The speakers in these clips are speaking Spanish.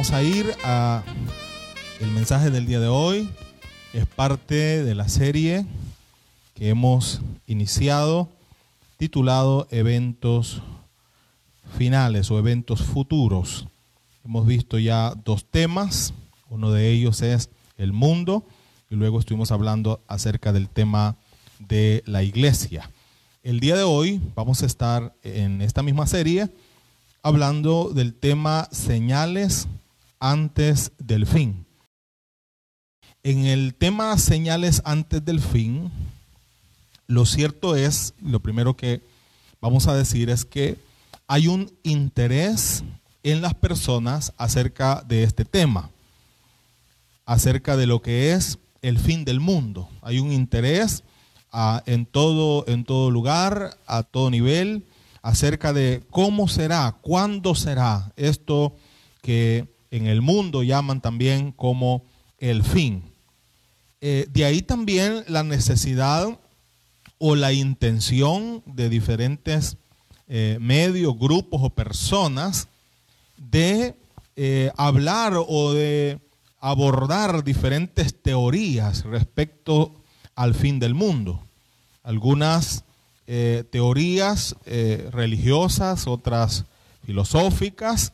vamos a ir a el mensaje del día de hoy. Es parte de la serie que hemos iniciado titulado Eventos finales o eventos futuros. Hemos visto ya dos temas. Uno de ellos es el mundo y luego estuvimos hablando acerca del tema de la iglesia. El día de hoy vamos a estar en esta misma serie hablando del tema señales antes del fin. En el tema señales antes del fin, lo cierto es, lo primero que vamos a decir es que hay un interés en las personas acerca de este tema, acerca de lo que es el fin del mundo. Hay un interés en, todo, en todo lugar, a todo nivel, acerca de cómo será, cuándo será esto que en el mundo llaman también como el fin. Eh, de ahí también la necesidad o la intención de diferentes eh, medios, grupos o personas de eh, hablar o de abordar diferentes teorías respecto al fin del mundo. Algunas teorías religiosas, otras filosóficas,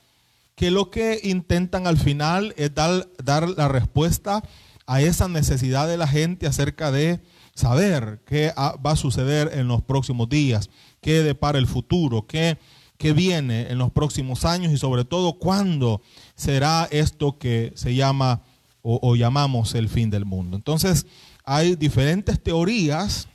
que lo que intentan al final es dar, dar la respuesta a esa necesidad de la gente acerca de saber qué va a suceder en los próximos días, qué depara el futuro, qué, qué viene en los próximos años y sobre todo cuándo será esto que se llama o, llamamos el fin del mundo. Entonces, hay diferentes teorías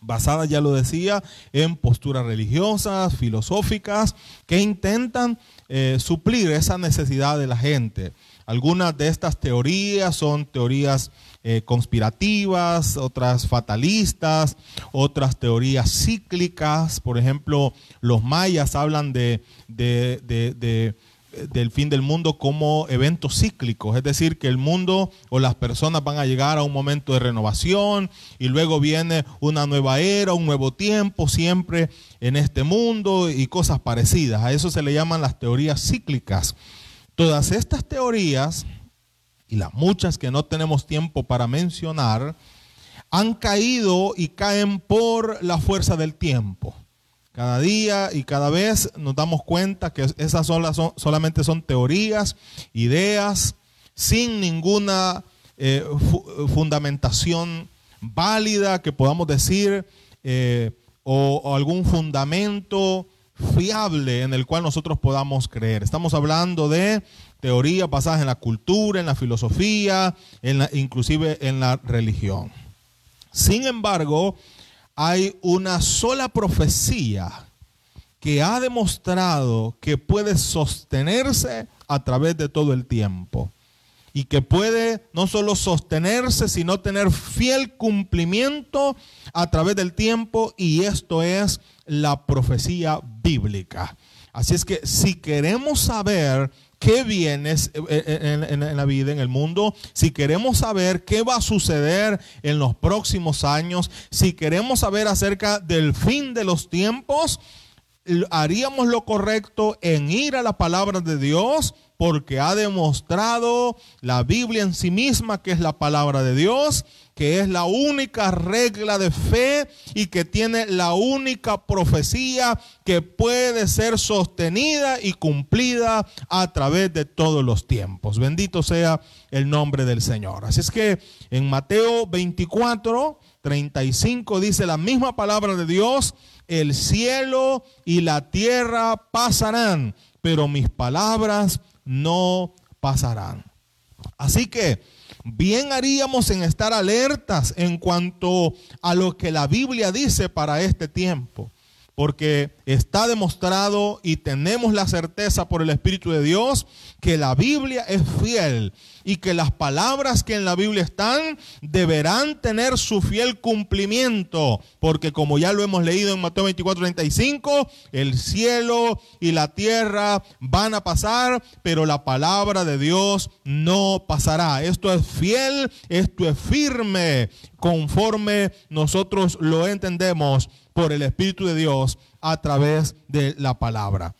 basada, ya lo decía, en posturas religiosas, filosóficas, que intentan eh, suplir esa necesidad de la gente. Algunas de estas teorías son teorías eh, conspirativas, otras fatalistas, otras teorías cíclicas. Por ejemplo, los mayas hablan de, de, de del fin del mundo como eventos cíclicos, es decir, que el mundo o las personas van a llegar a un momento de renovación y luego viene una nueva era, un nuevo tiempo, siempre en este mundo y cosas parecidas. A eso se le llaman las teorías cíclicas. Todas estas teorías, y las muchas que no tenemos tiempo para mencionar, han caído y caen por la fuerza del tiempo. Cada día y cada vez nos damos cuenta que esas son, solamente son teorías, ideas, sin ninguna eh, fundamentación válida que podamos decir eh, o, algún fundamento fiable en el cual nosotros podamos creer. Estamos hablando de teorías basadas en la cultura, en la filosofía, en inclusive en la religión. Sin embargo, hay una sola profecía que ha demostrado que puede sostenerse a través de todo el tiempo y que puede no solo sostenerse, sino tener fiel cumplimiento a través del tiempo y esto es la profecía bíblica. Así es que si queremos saber qué viene eh, eh, en, la vida, en el mundo, si queremos saber qué va a suceder en los próximos años, si queremos saber acerca del fin de los tiempos, haríamos lo correcto en ir a la palabra de Dios porque ha demostrado la Biblia en sí misma que es la palabra de Dios, que es la única regla de fe y que tiene la única profecía que puede ser sostenida y cumplida a través de todos los tiempos. Bendito sea el nombre del Señor. Así es que en Mateo 24, 35 dice la misma palabra de Dios, el cielo y la tierra pasarán, pero mis palabras no pasarán. Así que bien haríamos en estar alertas en cuanto a lo que la Biblia dice para este tiempo porque está demostrado y tenemos la certeza por el Espíritu de Dios que la Biblia es fiel y que las palabras que en la Biblia están deberán tener su fiel cumplimiento, porque como ya lo hemos leído en Mateo 24, 35, el cielo y la tierra van a pasar, pero la palabra de Dios no pasará. Esto es fiel, esto es firme, conforme nosotros lo entendemos por el Espíritu de Dios a través de la palabra.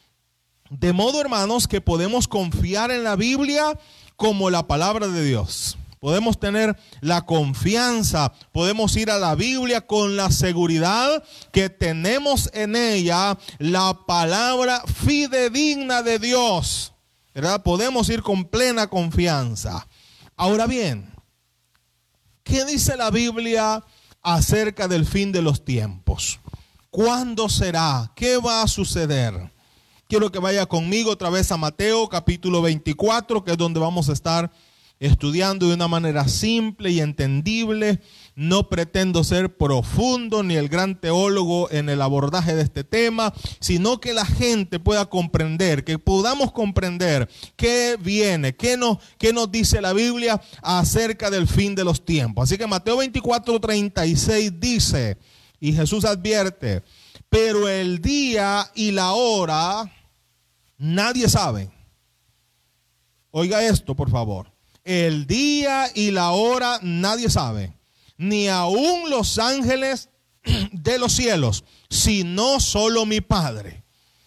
De modo, hermanos, que podemos confiar en la Biblia como la palabra de Dios. Podemos tener la confianza, podemos ir a la Biblia con la seguridad que tenemos en ella la palabra fidedigna de Dios. ¿Verdad? Podemos ir con plena confianza. Ahora bien, ¿qué dice la Biblia acerca del fin de los tiempos? ¿Cuándo será? ¿Qué va a suceder? Quiero que vaya conmigo otra vez a Mateo capítulo 24, que es donde vamos a estar estudiando de una manera simple y entendible. No pretendo ser profundo ni el gran teólogo en el abordaje de este tema, sino que la gente pueda comprender, que podamos comprender qué viene, qué nos, qué nos dice la Biblia acerca del fin de los tiempos. Así que Mateo 24, 36 dice, y Jesús advierte, pero el día y la hora Nadie sabe. Oiga esto, por favor. El día y la hora nadie sabe. Ni aun los ángeles de los cielos, sino solo mi Padre.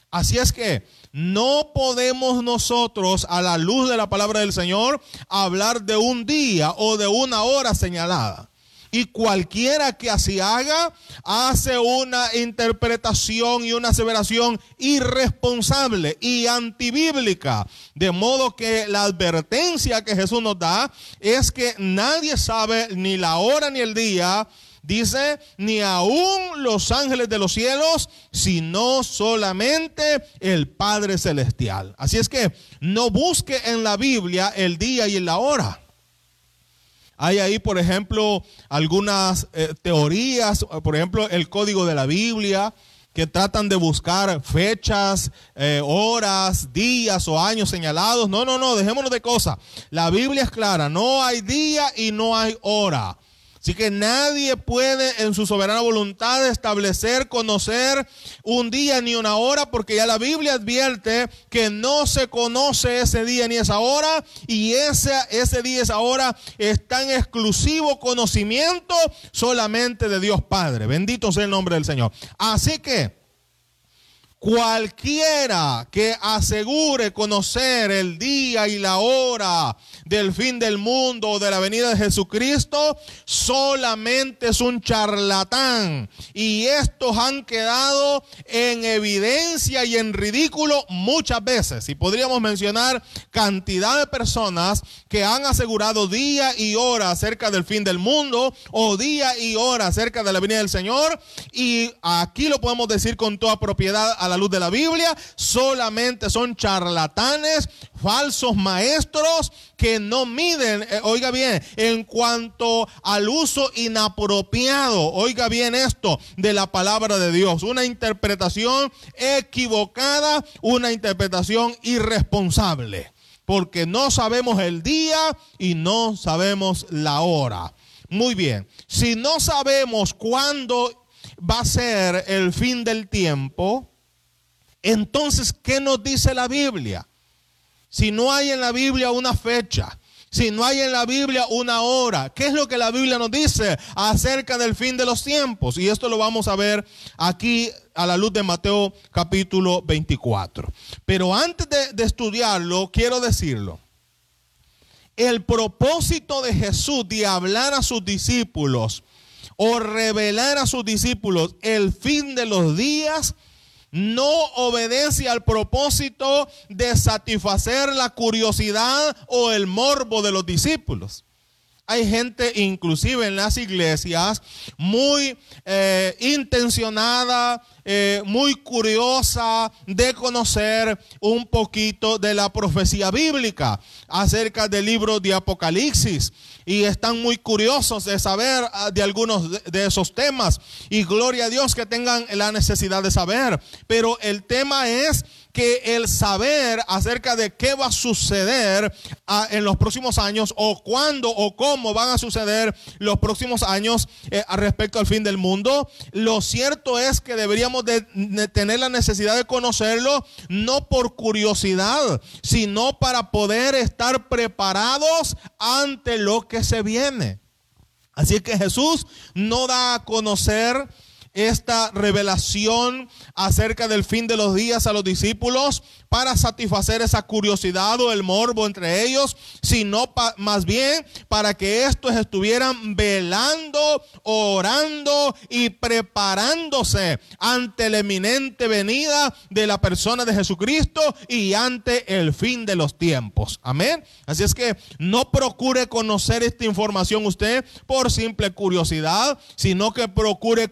Así es que no podemos nosotros, a la luz de la palabra del Señor, hablar de un día o de una hora señalada. Y cualquiera que así haga, hace una interpretación y una aseveración irresponsable y antibíblica. De modo que la advertencia que Jesús nos da es que nadie sabe ni la hora ni el día dice, ni aún los ángeles de los cielos, sino solamente el Padre Celestial. Así es que no busque en la Biblia el día y la hora. Hay ahí, por ejemplo, algunas eh, teorías, por ejemplo, el código de la Biblia, que tratan de buscar fechas, eh, horas, días o años señalados. No, no, no, dejémonos de cosas. La Biblia es clara, no hay día y no hay hora. Así que nadie puede en su soberana voluntad establecer, conocer un día ni una hora, porque ya la Biblia advierte que no se conoce ese día ni esa hora, y ese, ese día esa hora está en exclusivo conocimiento solamente de Dios Padre. Bendito sea el nombre del Señor. Así que cualquiera que asegure conocer el día y la hora del fin del mundo o de la venida de Jesucristo, solamente es un charlatán. Y estos han quedado en evidencia y en ridículo muchas veces. Y podríamos mencionar cantidad de personas que han asegurado día y hora acerca del fin del mundo o día y hora acerca de la venida del Señor. Y aquí lo podemos decir con toda propiedad a la luz de la Biblia, solamente son charlatanes, falsos maestros que no miden, eh, oiga bien, en cuanto al uso inapropiado, oiga bien esto, de la palabra de Dios. Una interpretación equivocada, una interpretación irresponsable. Porque no sabemos el día y no sabemos la hora. Muy bien, si no sabemos cuándo va a ser el fin del tiempo, entonces, ¿qué nos dice la Biblia? Si no hay en la Biblia una fecha, si no hay en la Biblia una hora, ¿qué es lo que la Biblia nos dice acerca del fin de los tiempos? Y esto lo vamos a ver aquí a la luz de Mateo capítulo 24. Pero antes de, estudiarlo, quiero decirlo. El propósito de Jesús de hablar a sus discípulos o revelar a sus discípulos el fin de los días no obedece al propósito de satisfacer la curiosidad o el morbo de los discípulos. Hay gente, inclusive en las iglesias, muy eh, intencionada, eh, muy curiosa de conocer un poquito de la profecía bíblica acerca del libro de Apocalipsis y están muy curiosos de saber ah, de algunos de esos temas. Y gloria a Dios que tengan la necesidad de saber. Pero el tema es que el saber acerca de qué va a suceder ah, en los próximos años o cuándo o cómo van a suceder los próximos años eh, respecto al fin del mundo, lo cierto es que deberíamos de tener la necesidad de conocerlo no por curiosidad, sino para poder estar preparados ante lo que se viene. Así que Jesús no da a conocer esta revelación acerca del fin de los días a los discípulos para satisfacer esa curiosidad o el morbo entre ellos, sino más bien para que estos estuvieran velando, orando y preparándose ante la eminente venida de la persona de Jesucristo y ante el fin de los tiempos. Amén. Así es que no procure conocer esta información usted por simple curiosidad, sino que procure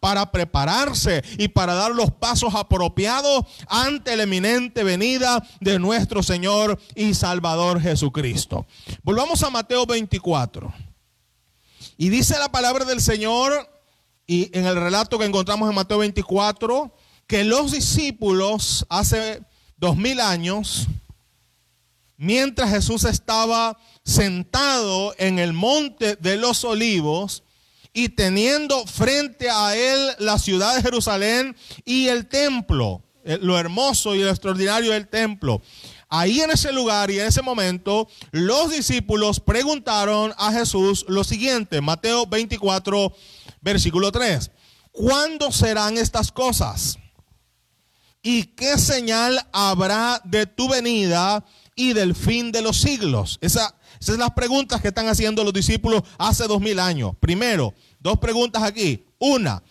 para prepararse y para dar los pasos apropiados ante la eminente venida de nuestro Señor y Salvador Jesucristo. Volvamos a Mateo 24. Y dice la palabra del Señor, y en el relato que encontramos en Mateo 24, que los discípulos hace dos mil años, mientras Jesús estaba sentado en el monte de los olivos, y teniendo frente a él la ciudad de Jerusalén y el templo, eh, lo hermoso y lo extraordinario del templo. Ahí en ese lugar y en ese momento, los discípulos preguntaron a Jesús lo siguiente, Mateo 24, versículo 3. ¿Cuándo serán estas cosas? ¿Y qué señal habrá de tu venida y del fin de los siglos? Esa, esas son las preguntas que están haciendo los discípulos hace dos mil años. Primero, dos preguntas aquí. Una,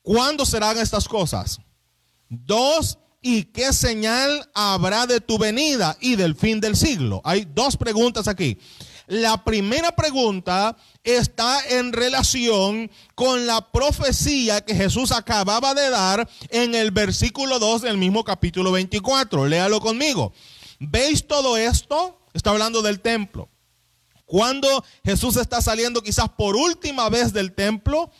¿cuándo serán estas cosas? Dos, ¿y qué señal habrá de tu venida y del fin del siglo? Hay dos preguntas aquí. La primera pregunta está en relación con la profecía que Jesús acababa de dar en el versículo 2 del mismo capítulo 24. Léalo conmigo. ¿Veis todo esto? Está hablando del templo. Cuando Jesús está saliendo quizás por última vez del templo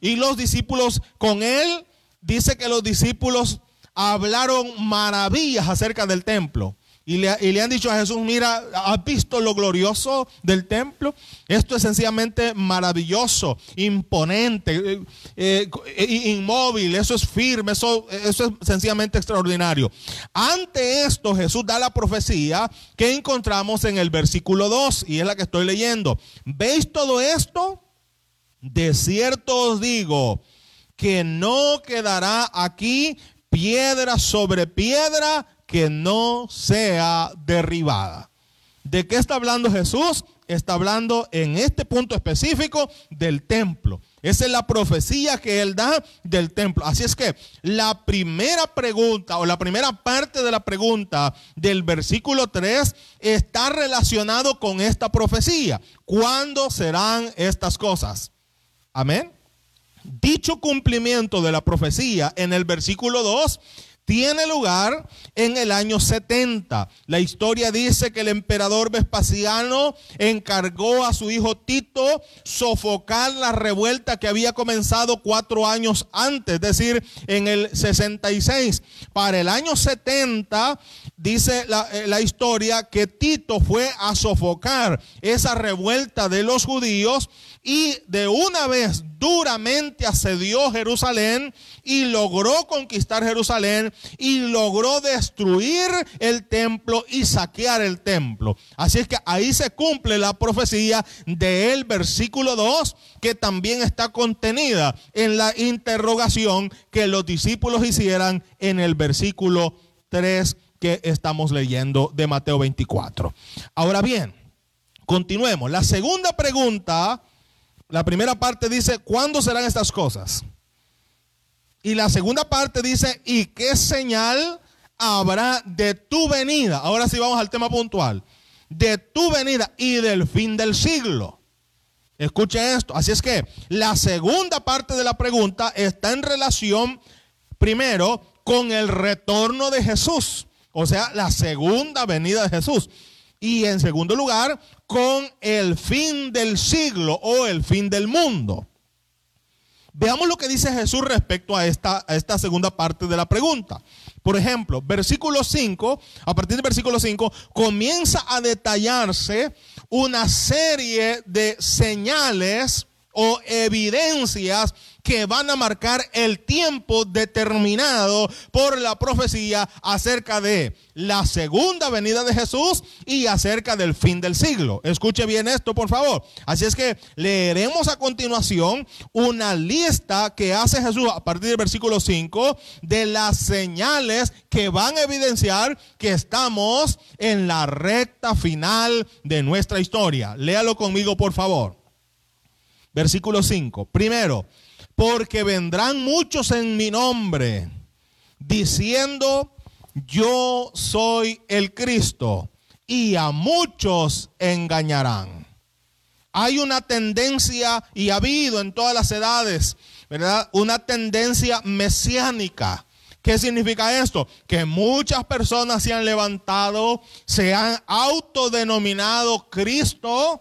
y los discípulos con él, dice que los discípulos hablaron maravillas acerca del templo. Y le, han dicho a Jesús, mira, ¿has visto lo glorioso del templo? Esto es sencillamente maravilloso, imponente, eh, eh, inmóvil, eso es firme, eso, eso es sencillamente extraordinario. Ante esto Jesús da la profecía que encontramos en el versículo 2 y es la que estoy leyendo. ¿Veis todo esto? De cierto os digo que no quedará aquí piedra sobre piedra que no sea derribada. ¿De qué está hablando Jesús? Está hablando en este punto específico del templo. Esa es la profecía que él da del templo. Así es que la primera pregunta o la primera parte de la pregunta del versículo 3 está relacionado con esta profecía. ¿Cuándo serán estas cosas? Amén. Dicho cumplimiento de la profecía en el versículo 2 tiene lugar en el año 70. La historia dice que el emperador Vespasiano encargó a su hijo Tito sofocar la revuelta que había comenzado cuatro años antes, es decir, en el 66. Para el año 70 dice la, eh, la, historia que Tito fue a sofocar esa revuelta de los judíos y de una vez duramente asedió Jerusalén y logró conquistar Jerusalén y logró destruir el templo y saquear el templo. Así es que ahí se cumple la profecía del versículo 2 que también está contenida en la interrogación que los discípulos hicieran en el versículo 3 que estamos leyendo de Mateo 24. Ahora bien, continuemos. La segunda pregunta la primera parte dice, ¿cuándo serán estas cosas? Y la segunda parte dice, ¿y qué señal habrá de tu venida? Ahora sí vamos al tema puntual. De tu venida y del fin del siglo. Escuche esto. Así es que la segunda parte de la pregunta está en relación, primero, con el retorno de Jesús. O sea, la segunda venida de Jesús. Y en segundo lugar, con el fin del siglo o el fin del mundo. Veamos lo que dice Jesús respecto a esta, segunda parte de la pregunta. Por ejemplo, versículo 5, a partir del versículo 5, comienza a detallarse una serie de señales o evidencias que van a marcar el tiempo determinado por la profecía acerca de la segunda venida de Jesús y acerca del fin del siglo. Escuche bien esto, por favor. Así es que leeremos a continuación una lista que hace Jesús a partir del versículo 5 de las señales que van a evidenciar que estamos en la recta final de nuestra historia. Léalo conmigo, por favor. Versículo 5. Primero, porque vendrán muchos en mi nombre, diciendo, yo soy el Cristo, y a muchos engañarán. Hay una tendencia, y ha habido en todas las edades, ¿verdad? Una tendencia mesiánica. ¿Qué significa esto? Que muchas personas se han levantado, se han autodenominado Cristo,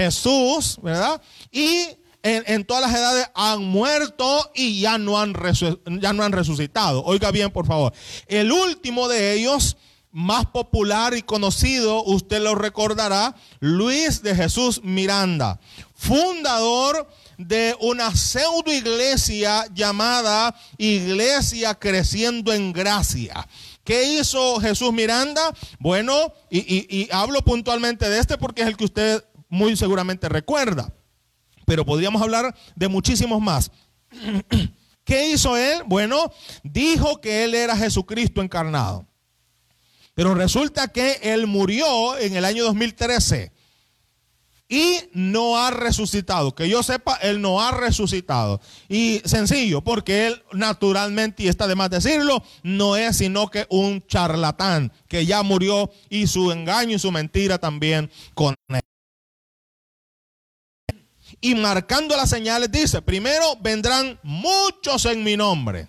Jesús, ¿verdad? Y en, todas las edades han muerto y ya no han, ya no han resucitado. Oiga bien, por favor. El último de ellos, más popular y conocido, usted lo recordará, Luis de Jesús Miranda, fundador de una pseudo iglesia llamada Iglesia Creciendo en Gracia. ¿Qué hizo Jesús Miranda? Bueno, y hablo puntualmente de este porque es el que usted muy seguramente recuerda pero podríamos hablar de muchísimos más. ¿Qué hizo él? Bueno, dijo que él era Jesucristo encarnado. Pero resulta que él murió en el año 2013 y no ha resucitado. Que yo sepa, él no ha resucitado. Y sencillo, porque él naturalmente, y está de más decirlo, no es sino que un charlatán que ya murió y su engaño y su mentira también con él y marcando las señales dice, primero vendrán muchos en mi nombre.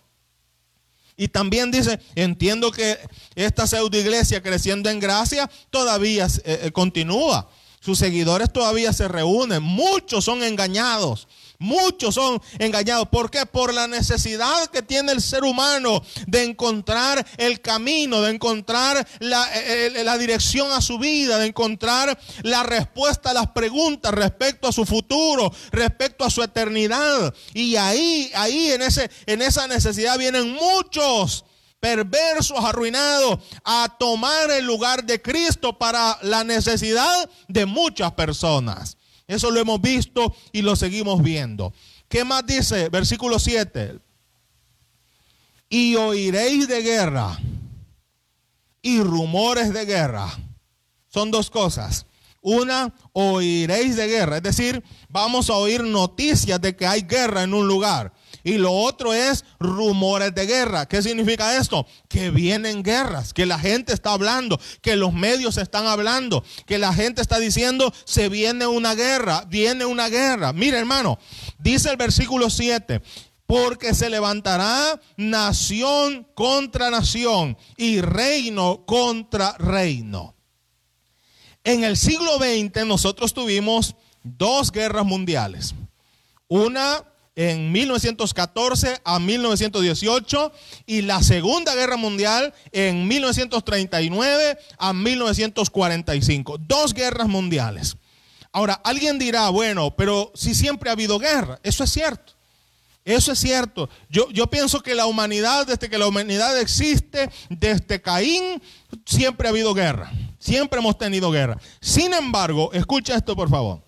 Y también dice, entiendo que esta pseudo iglesia creciendo en gracia todavía eh, eh, continúa. Sus seguidores todavía se reúnen. Muchos son engañados. Muchos son engañados. ¿Por qué? Por la necesidad que tiene el ser humano de encontrar el camino, de encontrar la, eh, eh, la, dirección a su vida, de encontrar la respuesta a las preguntas respecto a su futuro, respecto a su eternidad. Y ahí, ahí en, ese, en esa necesidad vienen muchos perversos, arruinados, a tomar el lugar de Cristo para la necesidad de muchas personas. Eso lo hemos visto y lo seguimos viendo. ¿Qué más dice? Versículo 7. Y oiréis de guerra y rumores de guerra. Son dos cosas. Una, oiréis de guerra. Es decir, vamos a oír noticias de que hay guerra en un lugar. Y lo otro es rumores de guerra. ¿Qué significa esto? Que vienen guerras, que la gente está hablando, que los medios están hablando, que la gente está diciendo, se viene una guerra, viene una guerra. Mire hermano, dice el versículo 7, porque se levantará nación contra nación y reino contra reino. En el siglo XX nosotros tuvimos dos guerras mundiales. Una en 1914 a 1918 y la Segunda Guerra Mundial en 1939 a 1945. Dos guerras mundiales. Ahora, alguien dirá, bueno, pero si siempre ha habido guerra, eso es cierto. Eso es cierto. Yo, yo pienso que la humanidad, desde que la humanidad existe, desde Caín, siempre ha habido guerra. Siempre hemos tenido guerra. Sin embargo, escucha esto por favor.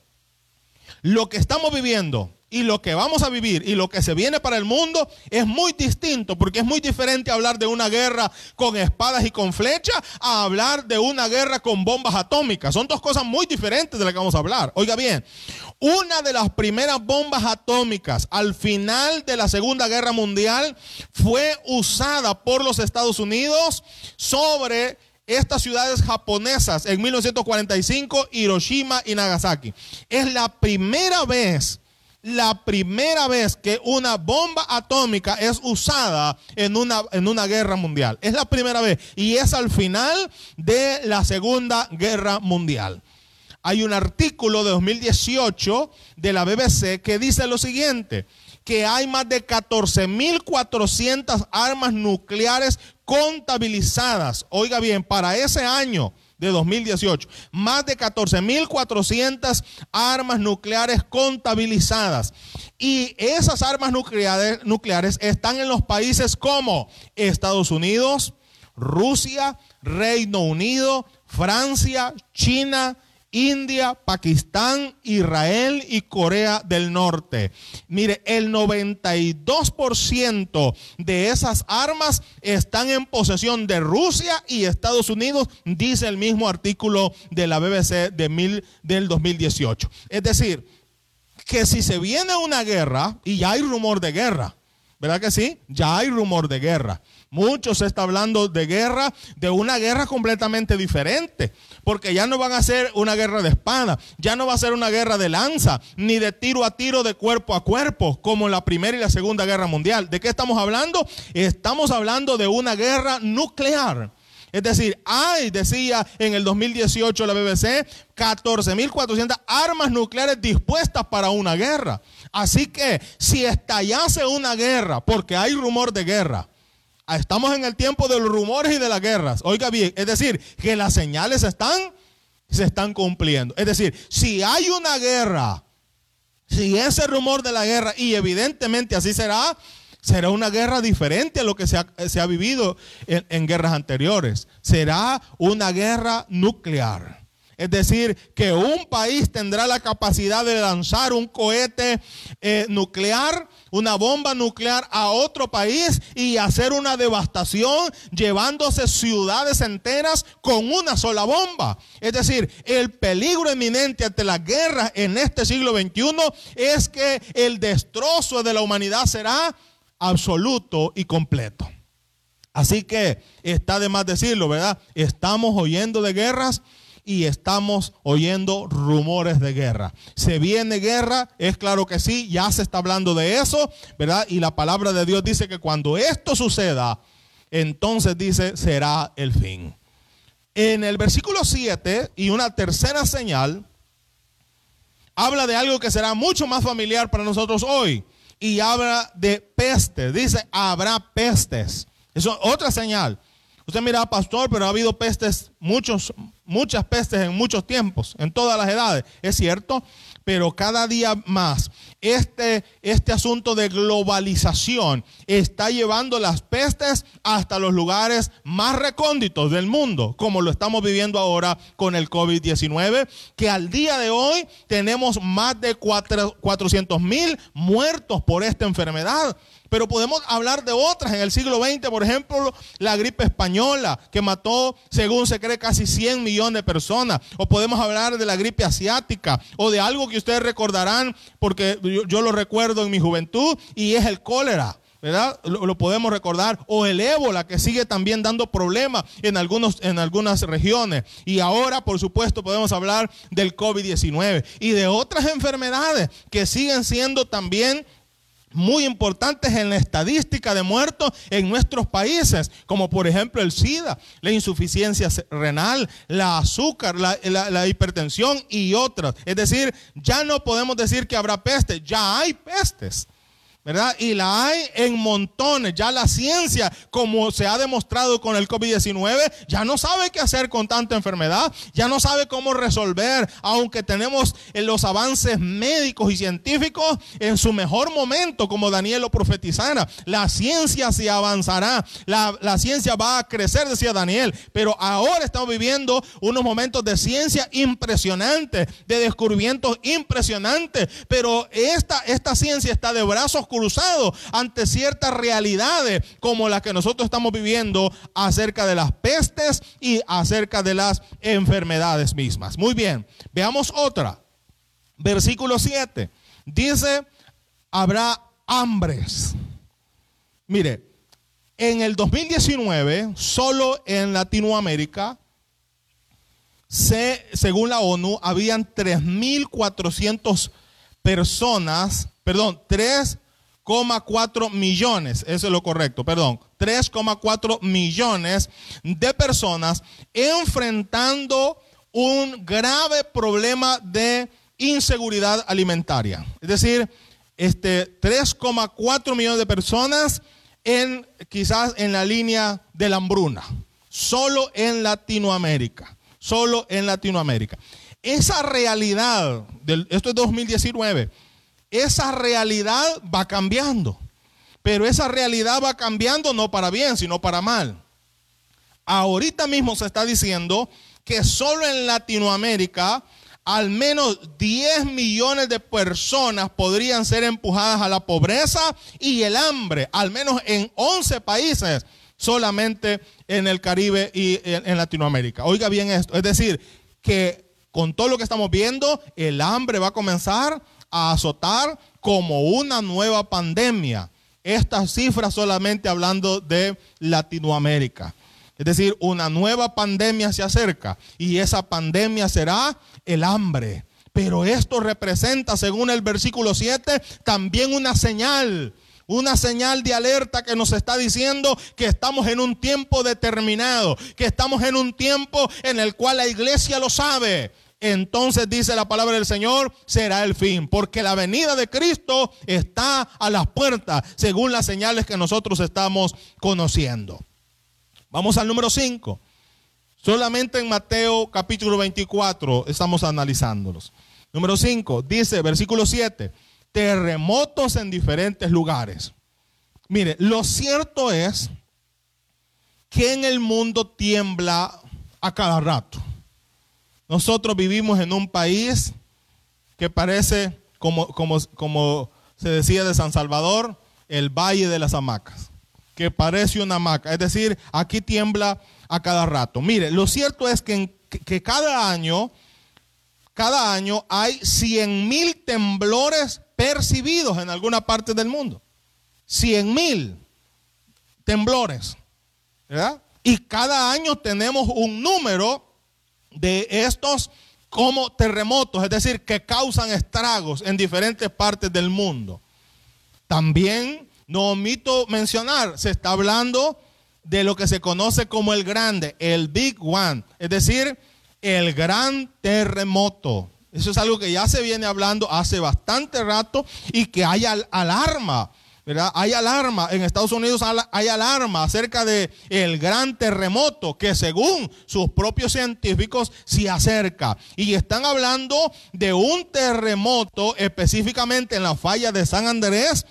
Lo que estamos viviendo y lo que vamos a vivir y lo que se viene para el mundo es muy distinto, porque es muy diferente hablar de una guerra con espadas y con flechas a hablar de una guerra con bombas atómicas. Son dos cosas muy diferentes de las que vamos a hablar. Oiga bien, una de las primeras bombas atómicas al final de la Segunda Guerra Mundial fue usada por los Estados Unidos sobre estas ciudades japonesas en 1945, Hiroshima y Nagasaki. Es la primera vez la primera vez que una bomba atómica es usada en una, en una guerra mundial. Es la primera vez y es al final de la Segunda Guerra Mundial. Hay un artículo de 2018 de la BBC que dice lo siguiente, que hay más de 14.400 armas nucleares contabilizadas, oiga bien, para ese año de 2018. Más de 14.400 armas nucleares contabilizadas. Y esas armas nucleares, nucleares están en los países como Estados Unidos, Rusia, Reino Unido, Francia, China, India, Pakistán, Israel y Corea del Norte. Mire, el 92% de esas armas están en posesión de Rusia y Estados Unidos, dice el mismo artículo de la BBC de mil, del 2018. Es decir, que si se viene una guerra, y ya hay rumor de guerra, ¿verdad que sí? Ya hay rumor de guerra. Muchos se está hablando de guerra, de una guerra completamente diferente, porque ya no van a ser una guerra de espada, ya no va a ser una guerra de lanza, ni de tiro a tiro, de cuerpo a cuerpo, como la Primera y la Segunda Guerra Mundial. ¿De qué estamos hablando? Estamos hablando de una guerra nuclear. Es decir, hay, decía en el 2018 la BBC, 14.400 armas nucleares dispuestas para una guerra. Así que si estallase una guerra, porque hay rumor de guerra, estamos en el tiempo de los rumores y de las guerras. Oiga bien, es decir, que las señales están, se están cumpliendo. Es decir, si hay una guerra, si ese rumor de la guerra, y evidentemente así será, será una guerra diferente a lo que se ha, vivido en guerras anteriores. Será una guerra nuclear. Es decir, que un país tendrá la capacidad de lanzar un cohete eh, nuclear, una bomba nuclear a otro país y hacer una devastación llevándose ciudades enteras con una sola bomba. Es decir, el peligro eminente ante la guerra en este siglo XXI es que el destrozo de la humanidad será absoluto y completo. Así que está de más decirlo, ¿verdad? Estamos oyendo de guerras y estamos oyendo rumores de guerra. ¿Se viene guerra? Es claro que sí, ya se está hablando de eso, ¿verdad? Y la palabra de Dios dice que cuando esto suceda, entonces dice, será el fin. En el versículo 7 y una tercera señal, habla de algo que será mucho más familiar para nosotros hoy. Y habla de pestes. Dice, habrá pestes. Eso es otra señal. Usted mira, pastor, pero ha habido pestes, muchos, muchas pestes en muchos tiempos, en todas las edades, es cierto, pero cada día más este, este asunto de globalización está llevando las pestes hasta los lugares más recónditos del mundo, como lo estamos viviendo ahora con el COVID-19, que al día de hoy tenemos más de 400 mil muertos por esta enfermedad. Pero podemos hablar de otras. En el siglo XX, por ejemplo, la gripe española, que mató, según se cree, casi 100 millones de personas. O podemos hablar de la gripe asiática, o de algo que ustedes recordarán, porque yo, lo recuerdo en mi juventud, y es el cólera. ¿verdad? Lo, podemos recordar. O el ébola, que sigue también dando problemas en, en algunas regiones. Y ahora, por supuesto, podemos hablar del COVID-19 y de otras enfermedades que siguen siendo también muy importantes en la estadística de muertos en nuestros países, como por ejemplo el SIDA, la insuficiencia renal, la azúcar, la, hipertensión y otras. Es decir, ya no podemos decir que habrá peste, ya hay pestes. ¿Verdad? Y la hay en montones. Ya la ciencia, como se ha demostrado con el COVID-19, ya no sabe qué hacer con tanta enfermedad, ya no sabe cómo resolver, aunque tenemos los avances médicos y científicos en su mejor momento, como Daniel lo profetizara. La ciencia se avanzará, la, la ciencia va a crecer, decía Daniel, pero ahora estamos viviendo unos momentos de ciencia impresionantes, de descubrimientos impresionantes, pero esta, esta ciencia está de brazos cruzado ante ciertas realidades como las que nosotros estamos viviendo acerca de las pestes y acerca de las enfermedades mismas. Muy bien, veamos otra. Versículo 7. Dice, habrá hambres. Mire, en el 2019, solo en Latinoamérica, se, según la ONU, habían 3.400 personas, perdón, 3 3,4 millones, eso es lo correcto, perdón, 3,4 millones de personas enfrentando un grave problema de inseguridad alimentaria. Es decir, este 3,4 millones de personas en quizás en la línea de la hambruna, solo en Latinoamérica. solo en Latinoamérica. Esa realidad, del, esto es 2019, esa realidad va cambiando. Pero esa realidad va cambiando no para bien, sino para mal. Ahorita mismo se está diciendo que solo en Latinoamérica al menos 10 millones de personas podrían ser empujadas a la pobreza y el hambre, al menos en 11 países solamente en el Caribe y en Latinoamérica. Oiga bien esto, es decir, que con todo lo que estamos viendo, el hambre va a comenzar a azotar como una nueva pandemia. Estas cifras solamente hablando de Latinoamérica. Es decir, una nueva pandemia se acerca y esa pandemia será el hambre. Pero esto representa, según el versículo 7, también una señal, una señal de alerta que nos está diciendo que estamos en un tiempo determinado, que estamos en un tiempo en el cual la iglesia lo sabe. Entonces dice la palabra del Señor, será el fin, porque la venida de Cristo está a las puertas, según las señales que nosotros estamos conociendo. Vamos al número 5. Solamente en Mateo capítulo 24 estamos analizándolos. Número 5, dice, versículo 7, terremotos en diferentes lugares. Mire, lo cierto es que en el mundo tiembla a cada rato. Nosotros vivimos en un país que parece, como, se decía de San Salvador, el Valle de las Hamacas que parece una hamaca. Es decir, aquí tiembla a cada rato. Mire, lo cierto es que, que cada año, cada año hay 100 mil temblores percibidos en alguna parte del mundo. 100 mil temblores. ¿verdad? Y cada año tenemos un número de estos como terremotos, es decir, que causan estragos en diferentes partes del mundo. También no omito mencionar, se está hablando de lo que se conoce como el grande, el Big One, es decir, el gran terremoto. Eso es algo que ya se viene hablando hace bastante rato y que hay alarma, Hay alarma, en Estados Unidos hay alarma acerca de el gran terremoto que según sus propios científicos se acerca. Y están hablando de un terremoto específicamente en la falla de San Andrés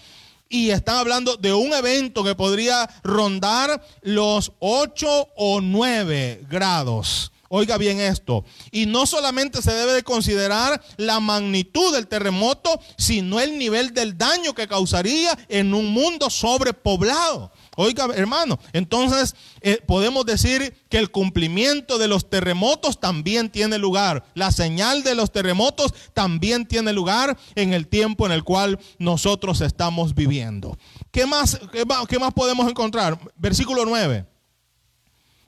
y están hablando de un evento que podría rondar los 8 o 9 grados. Oiga bien esto. Y no solamente se debe de considerar la magnitud del terremoto, sino el nivel del daño que causaría en un mundo sobrepoblado. Oiga, hermano, entonces eh, podemos decir que el cumplimiento de los terremotos también tiene lugar. La señal de los terremotos también tiene lugar en el tiempo en el cual nosotros estamos viviendo. ¿Qué más, qué más, podemos encontrar? Versículo 9.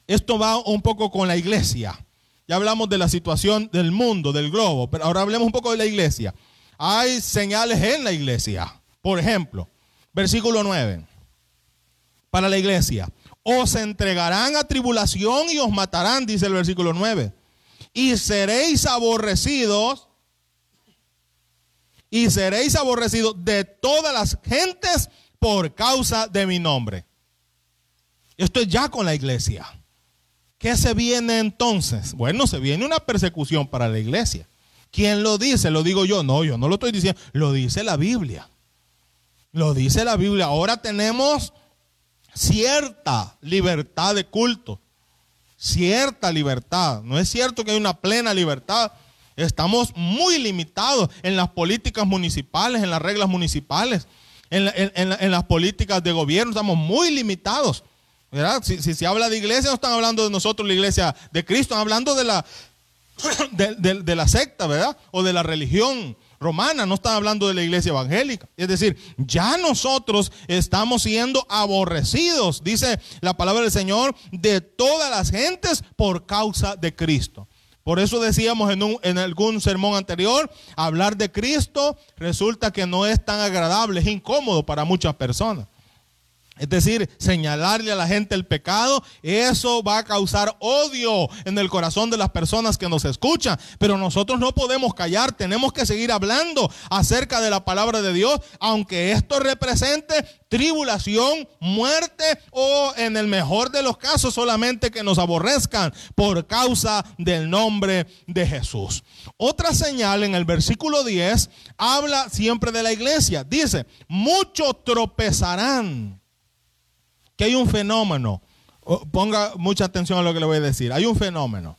Esto va un poco con la iglesia. Ya hablamos de la situación del mundo, del globo, pero ahora hablemos un poco de la iglesia. Hay señales en la iglesia. Por ejemplo, versículo 9 para la iglesia. Os entregarán a tribulación y os matarán, dice el versículo 9. Y seréis aborrecidos. Y seréis aborrecidos de todas las gentes por causa de mi nombre. Esto es ya con la iglesia. ¿Qué se viene entonces? Bueno, se viene una persecución para la iglesia. ¿Quién lo dice? Lo digo yo. No, yo no lo estoy diciendo. Lo dice la Biblia. Lo dice la Biblia. Ahora tenemos cierta libertad de culto, cierta libertad. No es cierto que hay una plena libertad. Estamos muy limitados en las políticas municipales, en las reglas municipales, en, las políticas de gobierno. Estamos muy limitados. Si, se habla de iglesia, no están hablando de nosotros, la iglesia de Cristo, están hablando de la, de la secta, ¿verdad? O de la religión romana, no está hablando de la iglesia evangélica. Es decir, ya nosotros estamos siendo aborrecidos, dice la palabra del Señor, de todas las gentes por causa de Cristo. Por eso decíamos en, en algún sermón anterior, hablar de Cristo resulta que no es tan agradable, es incómodo para muchas personas. Es decir, señalarle a la gente el pecado, eso va a causar odio en el corazón de las personas que nos escuchan. Pero nosotros no podemos callar, tenemos que seguir hablando acerca de la palabra de Dios, aunque esto represente tribulación, muerte o en el mejor de los casos solamente que nos aborrezcan por causa del nombre de Jesús. Otra señal en el versículo 10 habla siempre de la iglesia. Dice, muchos tropezarán que hay un fenómeno. Ponga mucha atención a lo que le voy a decir. Hay un fenómeno.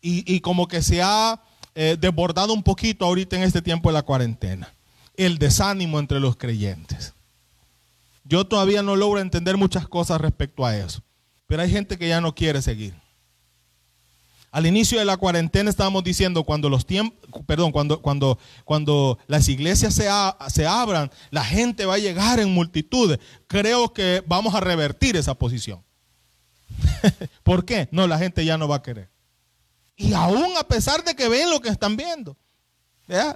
Y, como que se ha eh, desbordado un poquito ahorita en este tiempo de la cuarentena. El desánimo entre los creyentes. Yo todavía no logro entender muchas cosas respecto a eso. Pero hay gente que ya no quiere seguir. Al inicio de la cuarentena estábamos diciendo cuando los tiempos, perdón, cuando, cuando, cuando las iglesias se, se abran, la gente va a llegar en multitudes. Creo que vamos a revertir esa posición. ¿Por qué? No, la gente ya no va a querer. Y aún a pesar de que ven lo que están viendo,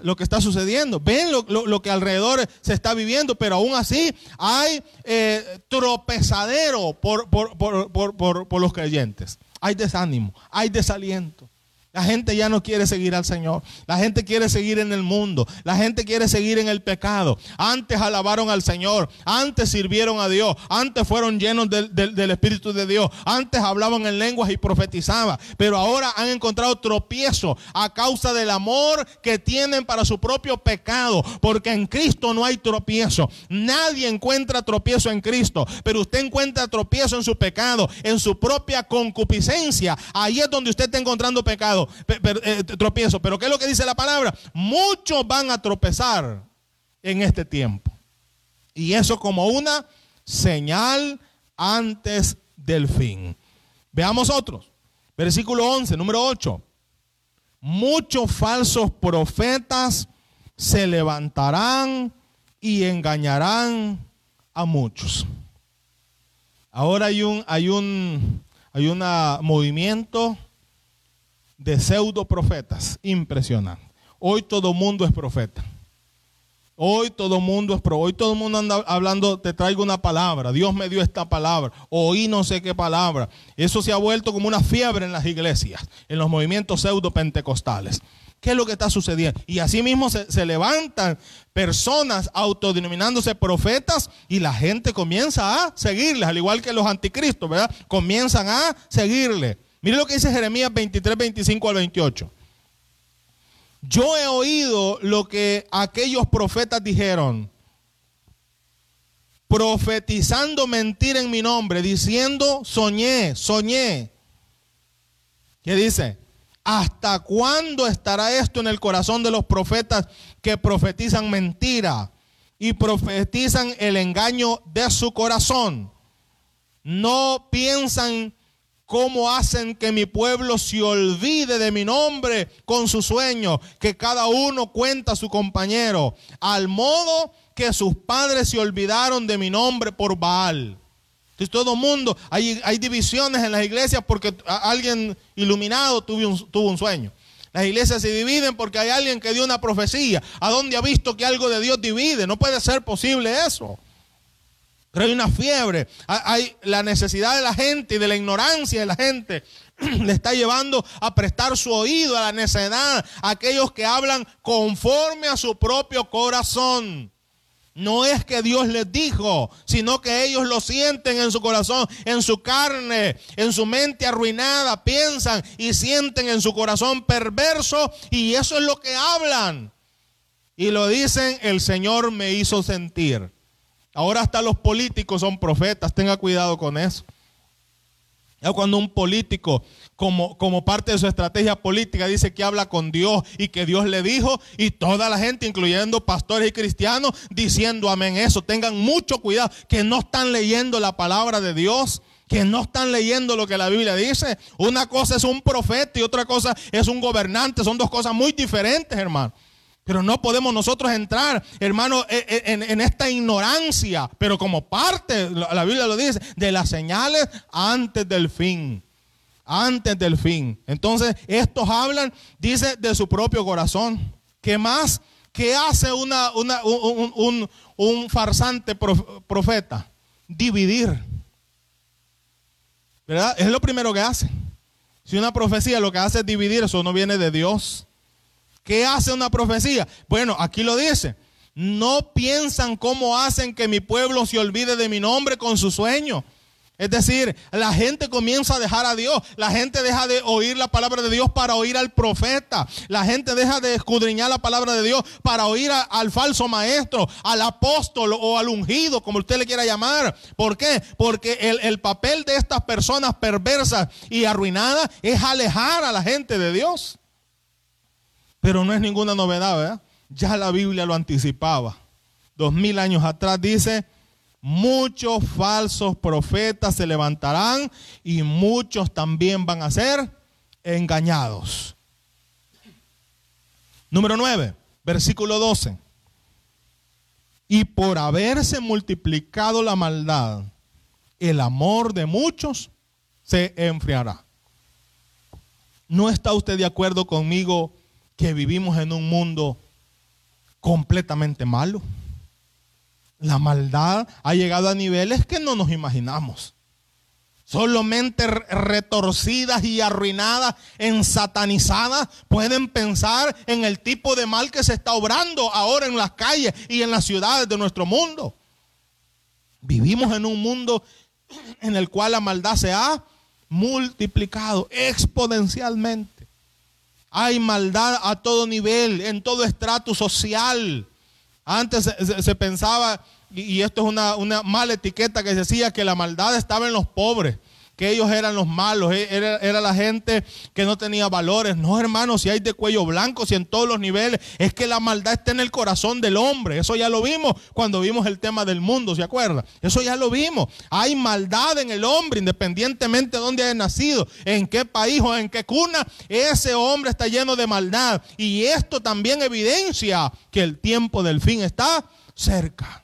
lo que está sucediendo, ven lo, que alrededor se está viviendo, pero aún así hay eh, tropezadero por, por los creyentes hay desánimo, hay desaliento. La gente ya no quiere seguir al Señor. La gente quiere seguir en el mundo. La gente quiere seguir en el pecado. Antes alabaron al Señor. Antes sirvieron a Dios. Antes fueron llenos del, Espíritu de Dios. Antes hablaban en lenguas y profetizaban. Pero ahora han encontrado tropiezo a causa del amor que tienen para su propio pecado. Porque en Cristo no hay tropiezo. Nadie encuentra tropiezo en Cristo. Pero usted encuentra tropiezo en su pecado. En su propia concupiscencia. Ahí es donde usted está encontrando pecado. Eh, tropiezo. Pero ¿qué es lo que dice la palabra? Muchos van a tropezar en este tiempo. Y eso como una señal antes del fin. Veamos otros. Versículo 11, número 8. Muchos falsos profetas se levantarán y engañarán a muchos. Ahora hay un, hay un, hay un movimiento de pseudo profetas. Impresionante. Hoy todo mundo es profeta. Hoy todo mundo es pro. Hoy todo el mundo anda hablando, te traigo una palabra. Dios me dio esta palabra. Oí no sé qué palabra. Eso se ha vuelto como una fiebre en las iglesias, en los movimientos pseudo pentecostales. ¿Qué es lo que está sucediendo? Y así mismo se, se, levantan personas autodenominándose profetas y la gente comienza a seguirles, al igual que los anticristos, ¿verdad? Comienzan a seguirle. Mire lo que dice Jeremías 23, 25 al 28. Yo he oído lo que aquellos profetas dijeron, profetizando mentira en mi nombre, diciendo, soñé, soñé. ¿Qué dice? ¿Hasta cuándo estará esto en el corazón de los profetas que profetizan mentira y profetizan el engaño de su corazón? No piensan cómo hacen que mi pueblo se olvide de mi nombre con su sueño, que cada uno cuenta a su compañero, al modo que sus padres se olvidaron de mi nombre por Baal. Entonces todo mundo, hay, hay divisiones en las iglesias porque alguien iluminado tuvo un, tuvo un sueño. Las iglesias se dividen porque hay alguien que dio una profecía. ¿A dónde ha visto que algo de Dios divide? No puede ser posible eso. Pero hay una fiebre, hay la necesidad de la gente y de la ignorancia de la gente le está llevando a prestar su oído a la necedad, a aquellos que hablan conforme a su propio corazón. No es que Dios les dijo, sino que ellos lo sienten en su corazón, en su carne, en su mente arruinada, piensan y sienten en su corazón perverso y eso es lo que hablan. Y lo dicen, el Señor me hizo sentir. Ahora hasta los políticos son profetas, tenga cuidado con eso. Cuando un político, como, como parte de su estrategia política, dice que habla con Dios y que Dios le dijo, y toda la gente, incluyendo pastores y cristianos, diciendo amén eso, tengan mucho cuidado, que no están leyendo la palabra de Dios que no están leyendo lo que la Biblia dice. Una cosa es un profeta y otra cosa es un gobernante. Son dos cosas muy diferentes, hermano. Pero no podemos nosotros entrar, hermano, e, e, en, esta ignorancia, pero como parte, la Biblia lo dice, de las señales antes del fin. Antes del fin. Entonces, estos hablan, dice, de su propio corazón. ¿Qué más? ¿Qué hace una, un, farsante profeta? dividir. ¿Verdad? Es lo primero que hace. Si una profecía lo que hace es dividir, eso no viene de Dios. ¿Qué hace una profecía? Bueno, aquí lo dice. No piensan cómo hacen que mi pueblo se olvide de mi nombre con su sueño. Es decir, la gente comienza a dejar a Dios. La gente deja de oír la palabra de Dios para oír al profeta. La gente deja de escudriñar la palabra de Dios para oír al falso maestro, al apóstol o al ungido, como usted le quiera llamar. ¿Por qué? Porque el, el papel de estas personas perversas y arruinadas es alejar a la gente de Dios. Pero no es ninguna novedad, ¿verdad? Ya la Biblia lo anticipaba. Dos mil años atrás dice muchos falsos profetas se levantarán y muchos también van a ser engañados. Número 9, versículo 12. Y por haberse multiplicado la maldad, el amor de muchos se enfriará. ¿No está usted de acuerdo conmigo que vivimos en un mundo completamente malo? La maldad ha llegado a niveles que no nos imaginamos. Solamente retorcidas y arruinadas, ensatanizadas, pueden pensar en el tipo de mal que se está obrando ahora en las calles y en las ciudades de nuestro mundo. Vivimos en un mundo en el cual la maldad se ha multiplicado exponencialmente. Hay maldad a todo nivel, en todo estrato social. Antes se, pensaba, y, esto es una, una mala etiqueta que se decía que la maldad estaba en los pobres que ellos eran los malos, e, era, la gente que no tenía valores. No, hermanos, si hay de cuello blanco, si en todos los niveles, es que la maldad está en el corazón del hombre. Eso ya lo vimos cuando vimos el tema del mundo, ¿se acuerda? Eso ya lo vimos. Hay maldad en el hombre, independientemente de dónde haya nacido, en qué país o en qué cuna, ese hombre está lleno de maldad. Y esto también evidencia que el tiempo del fin está cerca.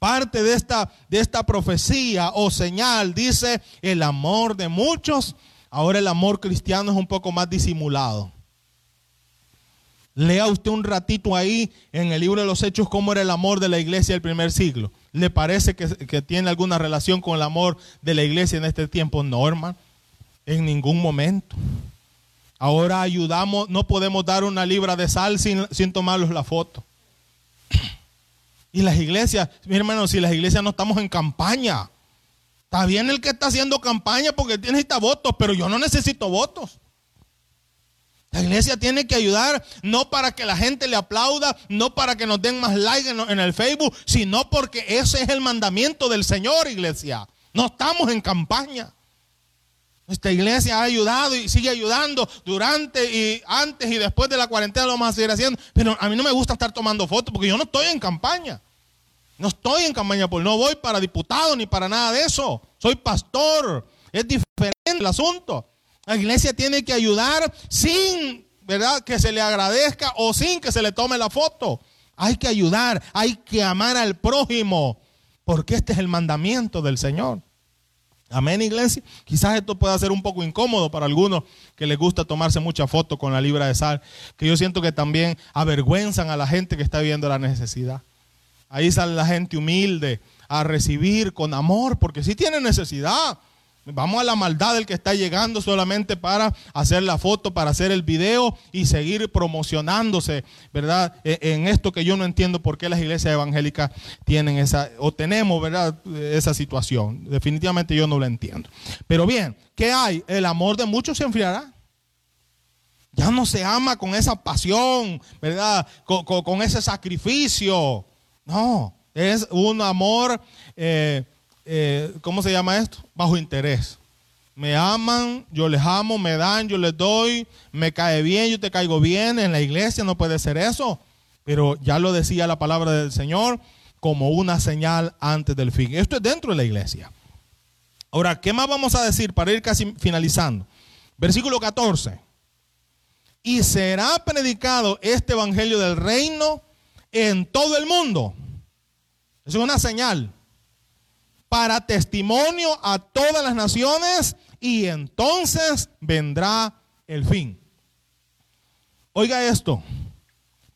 Parte de esta, de esta profecía o señal dice el amor de muchos. Ahora el amor cristiano es un poco más disimulado. Lea usted un ratito ahí en el libro de los Hechos cómo era el amor de la iglesia del primer siglo. ¿Le parece que, que tiene alguna relación con el amor de la iglesia en este tiempo? No. En ningún momento. Ahora ayudamos, no podemos dar una libra de sal sin, sin tomarlos la foto. Y las iglesias, mi hermano, si las iglesias no estamos en campaña, está bien el que está haciendo campaña porque necesita votos, pero yo no necesito votos. La iglesia tiene que ayudar no para que la gente le aplauda, no para que nos den más like en, el Facebook, sino porque ese es el mandamiento del Señor, iglesia. No estamos en campaña. Esta iglesia ha ayudado y sigue ayudando durante y antes y después de la cuarentena lo vamos a seguir haciendo. Pero a mí no me gusta estar tomando fotos porque yo no estoy en campaña. No estoy en campaña por no voy para diputado ni para nada de eso. Soy pastor. Es diferente el asunto. La iglesia tiene que ayudar sin, ¿verdad? Que se le agradezca o sin que se le tome la foto. Hay que ayudar, hay que amar al prójimo, porque este es el mandamiento del Señor. Amén, iglesia. Quizás esto pueda ser un poco incómodo para algunos que les gusta tomarse mucha foto con la libra de sal, que yo siento que también avergüenzan a la gente que está viendo la necesidad. Ahí sale la gente humilde a recibir con amor, porque si tiene necesidad. Vamos a la maldad del que está llegando solamente para hacer la foto, para hacer el video y seguir promocionándose, ¿verdad? E, en esto que yo no entiendo por qué las iglesias evangélicas tienen esa, o tenemos, ¿verdad? Esa situación. Definitivamente yo no lo entiendo. Pero bien, ¿qué hay? El amor de muchos se enfriará. Ya no se ama con esa pasión, ¿verdad? Con, ese sacrificio. No, es un amor. Eh, eh, ¿cómo se llama esto? Bajo interés. Me aman, yo les amo, me dan, yo les doy, me cae bien, yo te caigo bien. En la iglesia no puede ser eso. Pero ya lo decía la palabra del Señor como una señal antes del fin. Esto es dentro de la iglesia. Ahora, ¿qué más vamos a decir para ir casi finalizando? Versículo 14. Y será predicado este evangelio del reino en todo el mundo. Es una señal para testimonio a todas las naciones y entonces vendrá el fin. Oiga esto,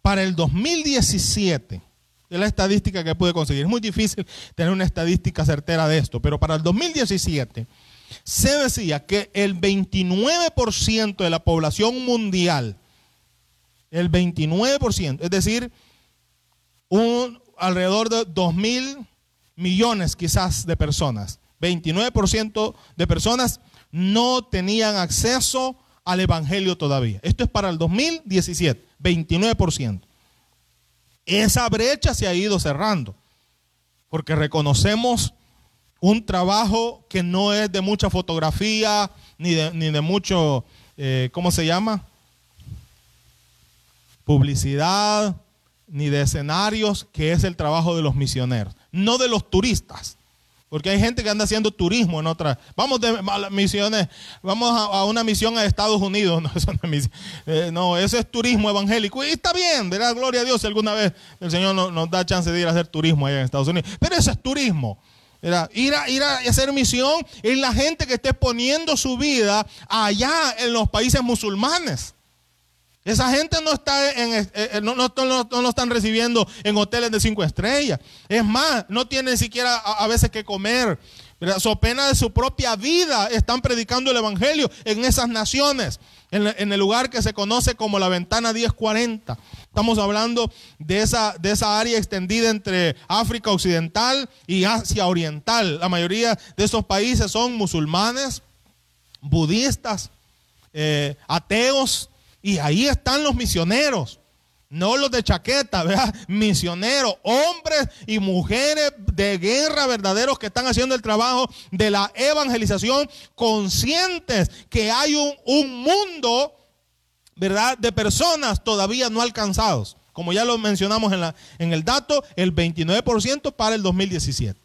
para el 2017, Es la estadística que pude conseguir. Es muy difícil tener una estadística certera de esto, pero para el 2017 se decía que el 29% de la población mundial, el 29%, es decir, un, alrededor de 2 mil millones quizás de personas, 29% de personas no tenían acceso al Evangelio todavía. Esto es para el 2017, 29%. Esa brecha se ha ido cerrando, porque reconocemos un trabajo que no es de mucha fotografía, ni de, ni de mucho, eh, ¿cómo se llama? Publicidad, ni de escenarios, que es el trabajo de los misioneros, no de los turistas. Porque hay gente que anda haciendo turismo en otras. Vamos de misiones, vamos a, una misión a Estados Unidos. No, eso no, es, eh, no, eso es turismo evangélico. Y está bien, verá, gloria a Dios si alguna vez el Señor nos, da chance de ir a hacer turismo allá en Estados Unidos. Pero eso es turismo. Ir a, ir a hacer misión es la gente que esté poniendo su vida allá en los países musulmanes. Esa gente no está en, eh, eh, no, no, no, están recibiendo en hoteles de cinco estrellas. Es más, no tienen siquiera a, veces que comer. So pena de su propia vida están predicando el evangelio en esas naciones, en, en, el lugar que se conoce como la ventana 1040. Estamos hablando de esa, de esa área extendida entre África Occidental y Asia Oriental. La mayoría de esos países son musulmanes, budistas, eh, ateos y ahí están los misioneros. No los de chaqueta, ¿verdad? Misioneros, hombres y mujeres de guerra verdaderos que están haciendo el trabajo de la evangelización, conscientes que hay un, un mundo, ¿verdad? De personas todavía no alcanzados. Como ya lo mencionamos en, la, en el dato, el 29% para el 2017.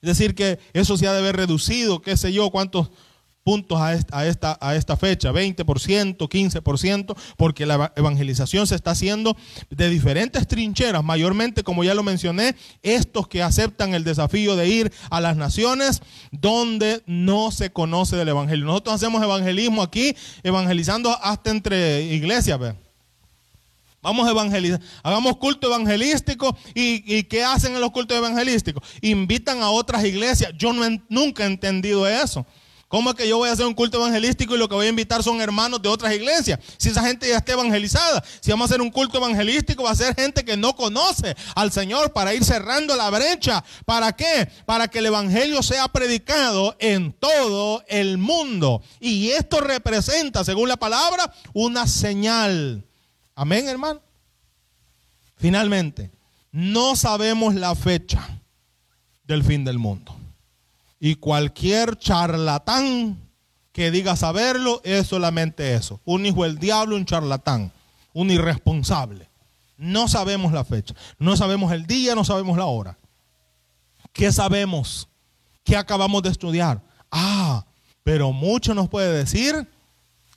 Es decir, que eso se ha de haber reducido, qué sé yo, cuántos puntos a esta, a esta, fecha, 20%, 15%, porque la evangelización se está haciendo de diferentes trincheras, mayormente, como ya lo mencioné, estos que aceptan el desafío de ir a las naciones donde no se conoce del evangelio. Nosotros hacemos evangelismo aquí, evangelizando hasta entre iglesias, Vamos a evangelizar, hagamos culto evangelístico y, ¿qué hacen en los cultos evangelísticos? Invitan a otras iglesias. Yo no, nunca he entendido eso. ¿Cómo es que yo voy a hacer un culto evangelístico y lo que voy a invitar son hermanos de otras iglesias? Si esa gente ya está evangelizada. Si vamos a hacer un culto evangelístico, va a ser gente que no conoce al Señor para ir cerrando la brecha. ¿Para qué? Para que el evangelio sea predicado en todo el mundo. Y esto representa, según la palabra, una señal. Amén, hermano. Finalmente, no sabemos la fecha del fin del mundo. Y cualquier charlatán que diga saberlo es solamente eso. Un hijo del diablo, un charlatán, un irresponsable. No sabemos la fecha, no sabemos el día, no sabemos la hora. ¿Qué sabemos? ¿Qué acabamos de estudiar? Ah, pero mucho nos puede decir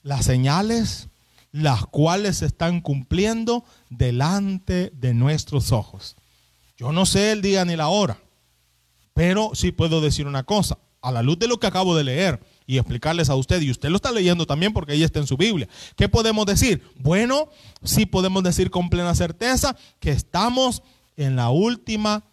las señales las cuales se están cumpliendo delante de nuestros ojos. Yo no sé el día ni la hora, pero sí puedo decir una cosa, a la luz de lo que acabo de leer y explicarles a usted, y usted lo está leyendo también porque ahí está en su Biblia, ¿qué podemos decir? Bueno, sí podemos decir con plena certeza que estamos en la última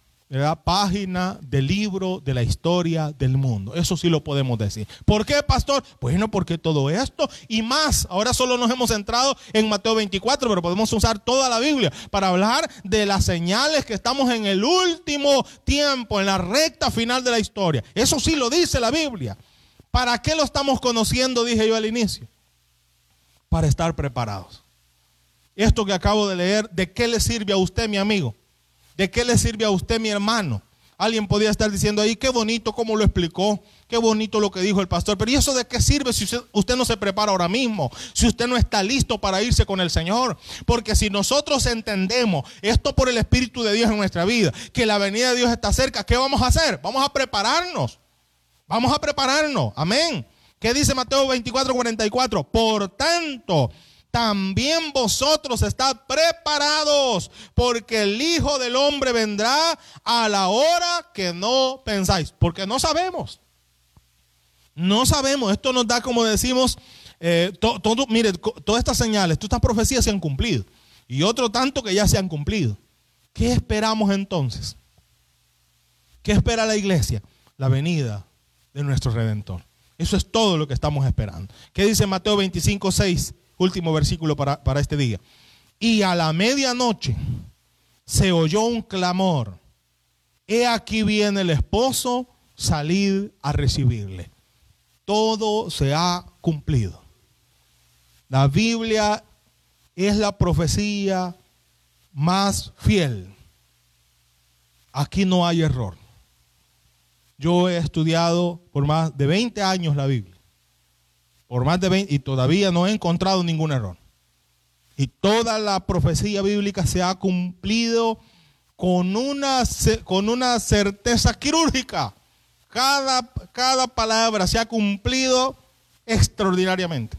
página del libro de la historia del mundo. Eso sí lo podemos decir. ¿Por qué, pastor? Bueno, porque todo esto y más. Ahora solo nos hemos centrado en Mateo 24, pero podemos usar toda la Biblia para hablar de las señales que estamos en el último tiempo, en la recta final de la historia. Eso sí lo dice la Biblia. ¿Para qué lo estamos conociendo? Dije yo al inicio. Para estar preparados. Esto que acabo de leer, ¿de qué le sirve a usted, mi amigo? ¿De qué le sirve a usted, mi hermano? Alguien podría estar diciendo ahí, qué bonito cómo lo explicó, qué bonito lo que dijo el pastor. Pero ¿y eso de qué sirve si usted, no se prepara ahora mismo? Si usted no está listo para irse con el Señor. Porque si nosotros entendemos esto por el Espíritu de Dios en nuestra vida, que la venida de Dios está cerca, ¿qué vamos a hacer? Vamos a prepararnos. Vamos a prepararnos. Amén. ¿Qué dice Mateo 24, 44? Por tanto, también vosotros estad preparados, porque el Hijo del Hombre vendrá a la hora que no pensáis, porque no sabemos. No sabemos, esto nos da como decimos, eh, mire, todas estas señales, todas estas profecías se han cumplido. Y otro tanto que ya se han cumplido. ¿Qué esperamos entonces? ¿Qué espera la iglesia? La venida de nuestro Redentor. Eso es todo lo que estamos esperando. ¿Qué dice Mateo 25, 6? Último versículo para, para este día. Y a la medianoche se oyó un clamor. He aquí viene el esposo, salid a recibirle. Todo se ha cumplido. La Biblia es la profecía más fiel. Aquí no hay error. Yo he estudiado por más de 20 años la Biblia. Por más de 20 y todavía no he encontrado ningún error. Y toda la profecía bíblica se ha cumplido con una, con una certeza quirúrgica. Cada, cada palabra se ha cumplido extraordinariamente.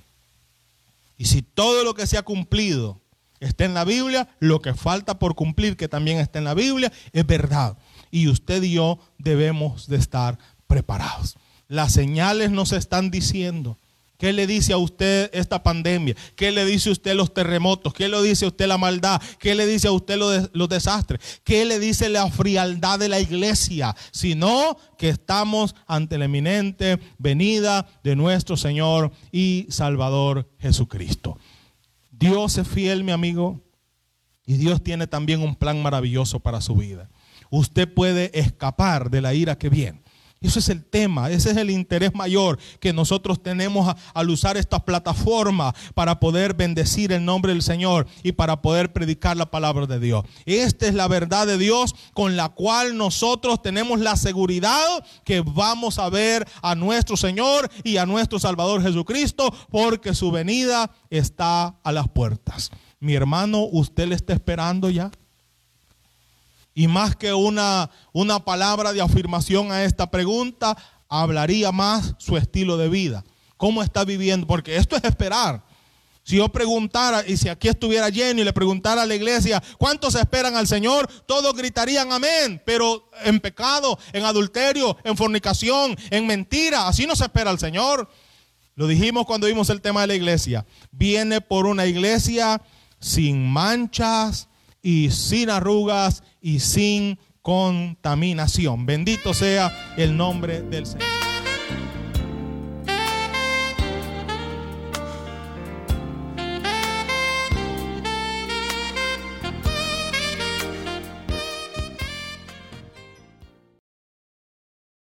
Y si todo lo que se ha cumplido está en la Biblia, lo que falta por cumplir, que también está en la Biblia, es verdad. Y usted y yo debemos de estar preparados. Las señales nos están diciendo ¿Qué le dice a usted esta pandemia? ¿Qué le dice a usted los terremotos? ¿Qué le dice a usted la maldad? ¿Qué le dice a usted los, desastres? ¿Qué le dice la frialdad de la iglesia? Sino que estamos ante la eminente venida de nuestro Señor y Salvador Jesucristo. Dios es fiel, mi amigo, y Dios tiene también un plan maravilloso para su vida. Usted puede escapar de la ira que viene. Eso es el tema, ese es el interés mayor que nosotros tenemos al usar esta plataforma para poder bendecir el nombre del Señor y para poder predicar la palabra de Dios. Esta es la verdad de Dios con la cual nosotros tenemos la seguridad que vamos a ver a nuestro Señor y a nuestro Salvador Jesucristo porque su venida está a las puertas. Mi hermano, ¿usted le está esperando ya? Y más que una, una palabra de afirmación a esta pregunta, hablaría más su estilo de vida. ¿Cómo está viviendo? Porque esto es esperar. Si yo preguntara, y si aquí estuviera lleno y le preguntara a la iglesia, ¿cuántos esperan al Señor? Todos gritarían amén, pero en pecado, en adulterio, en fornicación, en mentira, así no se espera al Señor. Lo dijimos cuando vimos el tema de la iglesia. Viene por una iglesia sin manchas y sin arrugas y sin contaminación. Bendito sea el nombre del Señor.